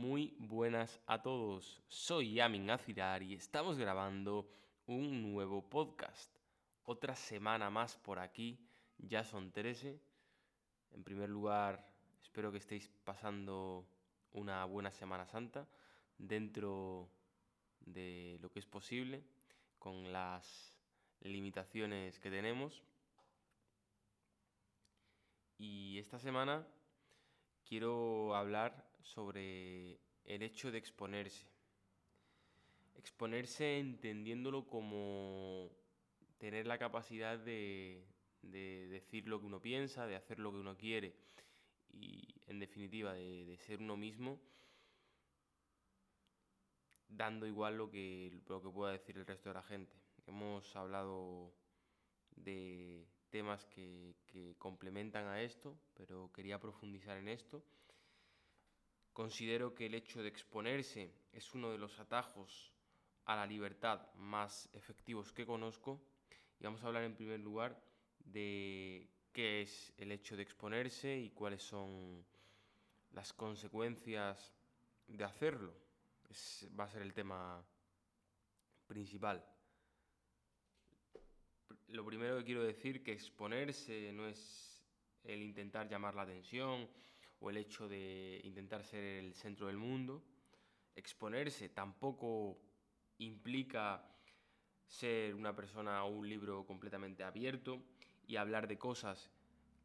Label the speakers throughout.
Speaker 1: Muy buenas a todos. Soy Yamin Azirar y estamos grabando un nuevo podcast. Otra semana más por aquí. Ya son 13. En primer lugar, espero que estéis pasando una buena Semana Santa dentro de lo que es posible con las limitaciones que tenemos. Y esta semana quiero hablar sobre el hecho de exponerse. Exponerse entendiéndolo como tener la capacidad de, decir lo que uno piensa, de hacer lo que uno quiere y en definitiva de, ser uno mismo dando igual lo que, lo que pueda decir el resto de la gente. Hemos hablado de temas que, complementan a esto, pero quería profundizar en esto. Considero que el hecho de exponerse es uno de los atajos a la libertad más efectivos que conozco. Y vamos a hablar en primer lugar de qué es el hecho de exponerse y cuáles son las consecuencias de hacerlo. va a ser el tema principal lo primero que quiero decir que exponerse no es el intentar llamar la atención o el hecho de intentar ser el centro del mundo. Exponerse tampoco implica ser una persona o un libro completamente abierto y hablar de cosas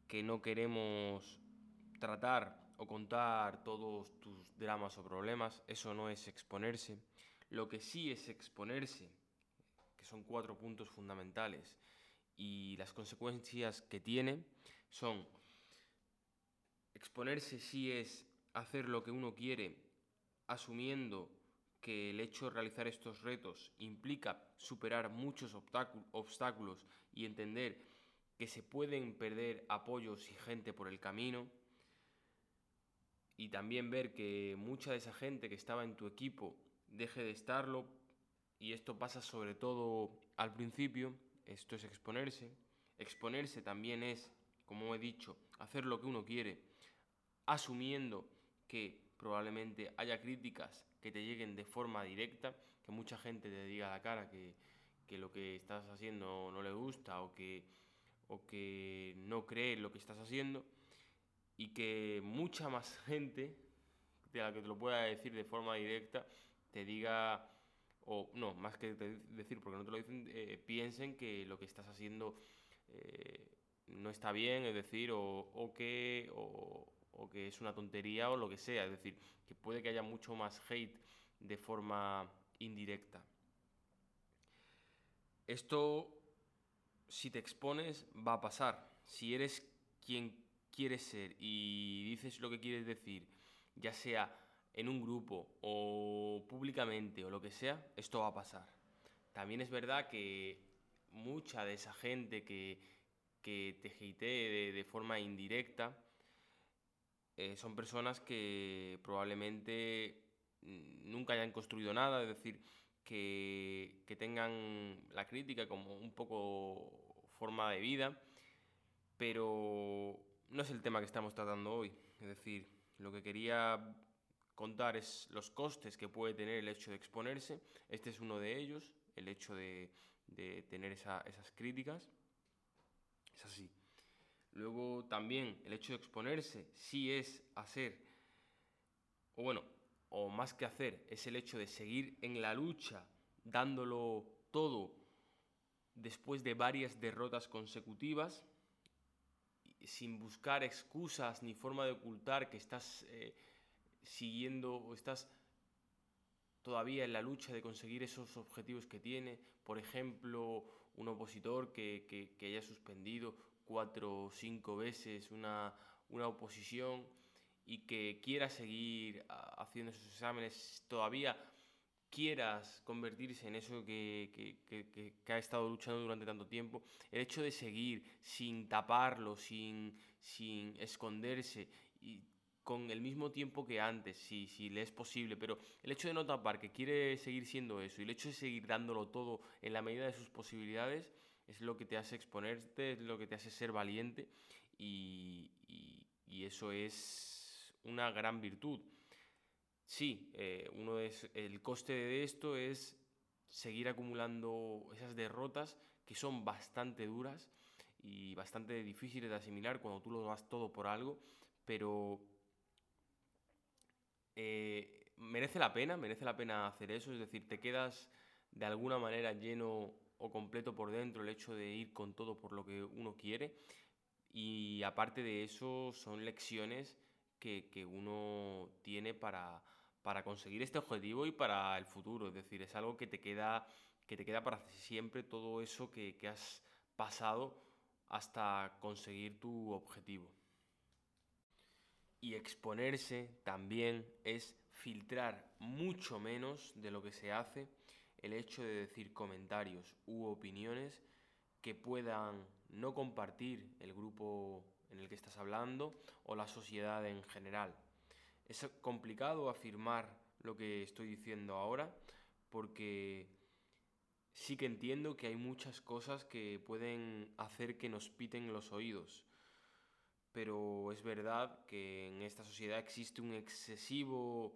Speaker 1: que no queremos tratar o contar todos tus dramas o problemas. Eso no es exponerse. Lo que sí es exponerse que son cuatro puntos fundamentales, y las consecuencias que tiene son exponerse si es hacer lo que uno quiere, asumiendo que el hecho de realizar estos retos implica superar muchos obstáculos y entender que se pueden perder apoyos y gente por el camino, y también ver que mucha de esa gente que estaba en tu equipo deje de estarlo y esto pasa sobre todo al principio, esto es exponerse. Exponerse también es, como he dicho, hacer lo que uno quiere, asumiendo que probablemente haya críticas que te lleguen de forma directa, que mucha gente te diga a la cara que, lo que estás haciendo no le gusta o que, que no cree lo que estás haciendo y que mucha más gente de la que te lo pueda decir de forma directa te diga o no, más que decir, porque no te lo dicen, eh, piensen que lo que estás haciendo eh, no está bien, es decir, o, que, o, que es una tontería o lo que sea, es decir, que puede que haya mucho más hate de forma indirecta. Esto, si te expones, va a pasar. Si eres quien quieres ser y dices lo que quieres decir, ya sea en un grupo o públicamente o lo que sea, esto va a pasar. También es verdad que mucha de esa gente que, te hatee de, forma indirecta eh, son personas que probablemente nunca hayan construido nada, es decir, que, que tengan la crítica como un poco forma de vida, pero no es el tema que estamos tratando hoy. Es decir, lo que quería contar es los costes que puede tener el hecho de exponerse. Este es uno de ellos, el hecho de, tener esas críticas. Es así. Luego también el hecho de exponerse sí es hacer, o bueno, o más que hacer, es el hecho de seguir en la lucha, dándolo todo después de varias derrotas consecutivas, sin buscar excusas ni forma de ocultar que estás... Eh, siguiendo o estás todavía en la lucha de conseguir esos objetivos que tiene, por ejemplo, un opositor que, haya suspendido cuatro o cinco veces una, oposición y que quiera seguir haciendo esos exámenes, todavía quieras convertirse en eso que, que, ha estado luchando durante tanto tiempo, el hecho de seguir sin taparlo, sin, sin esconderse y con el mismo tiempo que antes, si, si le es posible, pero el hecho de no tapar, que quiere seguir siendo eso, y el hecho de seguir dándolo todo en la medida de sus posibilidades, es lo que te hace exponerte, es lo que te hace ser valiente, y, y, eso es una gran virtud. sí, eh, uno es, el coste de esto es seguir acumulando esas derrotas que son bastante duras y bastante difíciles de asimilar cuando tú lo das todo por algo, pero eh, merece la pena, merece la pena hacer eso, es decir, te quedas de alguna manera lleno o completo por dentro el hecho de ir con todo por lo que uno quiere y aparte de eso son lecciones que, uno tiene para, para conseguir este objetivo y para el futuro. Es decir, es algo que te queda, que te queda para siempre todo eso que, que has pasado hasta conseguir tu objetivo. Y exponerse también es filtrar mucho menos de lo que se hace el hecho de decir comentarios u opiniones que puedan no compartir el grupo en el que estás hablando o la sociedad en general. Es complicado afirmar lo que estoy diciendo ahora porque sí que entiendo que hay muchas cosas que pueden hacer que nos piten los oídos. Pero es verdad que en esta sociedad existe un excesivo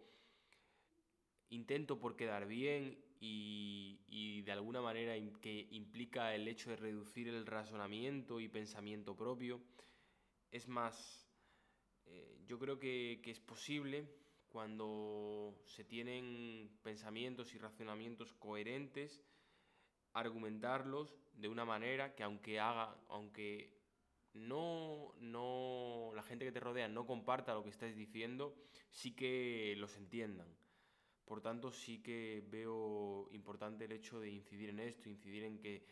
Speaker 1: intento por quedar bien y, de alguna manera que implica el hecho de reducir el razonamiento y pensamiento propio. Es más, eh, yo creo que, que, es posible cuando se tienen pensamientos y razonamientos coherentes, argumentarlos de una manera que aunque haga, aunque no, no, la gente que te rodea no comparta lo que estás diciendo, sí que los entiendan. Por tanto, sí que veo importante el hecho de incidir en esto, incidir en que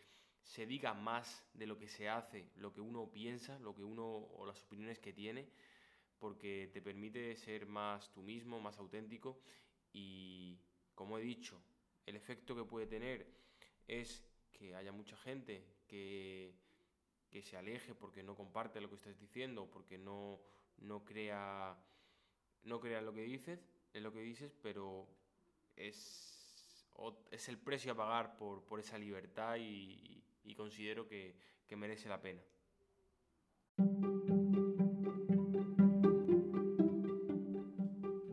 Speaker 1: se diga más de lo que se hace, lo que uno piensa, lo que uno o las opiniones que tiene, porque te permite ser más tú mismo, más auténtico y, como he dicho, el efecto que puede tener es que haya mucha gente que, que se aleje porque no comparte lo que estás diciendo, porque no, no crea no crea lo que dices, en lo que dices, pero es, es el precio a pagar por, por esa libertad y, y considero que, que merece la pena.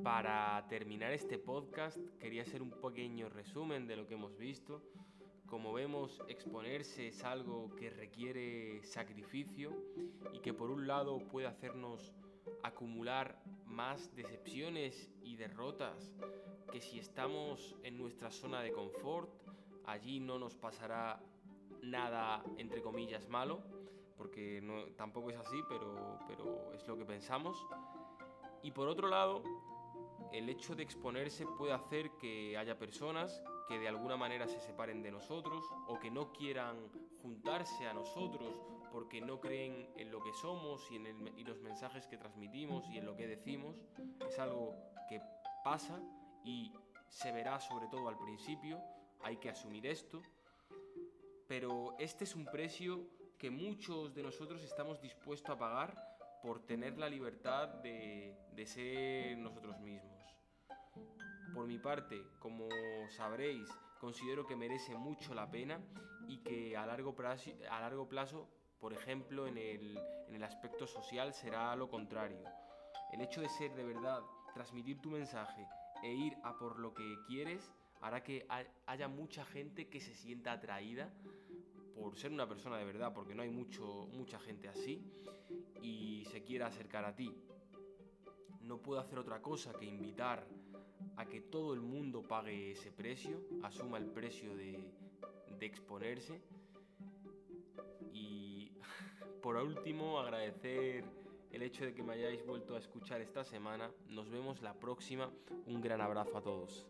Speaker 1: Para terminar este podcast quería hacer un pequeño resumen de lo que hemos visto. Como vemos, exponerse es algo que requiere sacrificio y que por un lado puede hacernos acumular más decepciones y derrotas que si estamos en nuestra zona de confort, allí no nos pasará nada, entre comillas, malo, porque no, tampoco es así, pero, pero es lo que pensamos. Y por otro lado, el hecho de exponerse puede hacer que haya personas que de alguna manera se separen de nosotros o que no quieran juntarse a nosotros porque no creen en lo que somos y en los mensajes que transmitimos y en lo que decimos. Es algo que pasa y se verá sobre todo al principio, hay que asumir esto, pero este es un precio que muchos de nosotros estamos dispuestos a pagar por tener la libertad de ser nosotros mismos. Por mi parte, como sabréis, considero que merece mucho la pena y que a largo plazo, a largo plazo por ejemplo, en el, en el aspecto social será lo contrario. El hecho de ser de verdad, transmitir tu mensaje e ir a por lo que quieres hará que haya mucha gente que se sienta atraída por ser una persona de verdad, porque no hay mucho, mucha gente así, y se quiera acercar a ti. No puedo hacer otra cosa que invitar a que todo el mundo pague ese precio, asuma el precio de, exponerse. Y por último, agradecer el hecho de que me hayáis vuelto a escuchar esta semana. Nos vemos la próxima. Un gran abrazo a todos.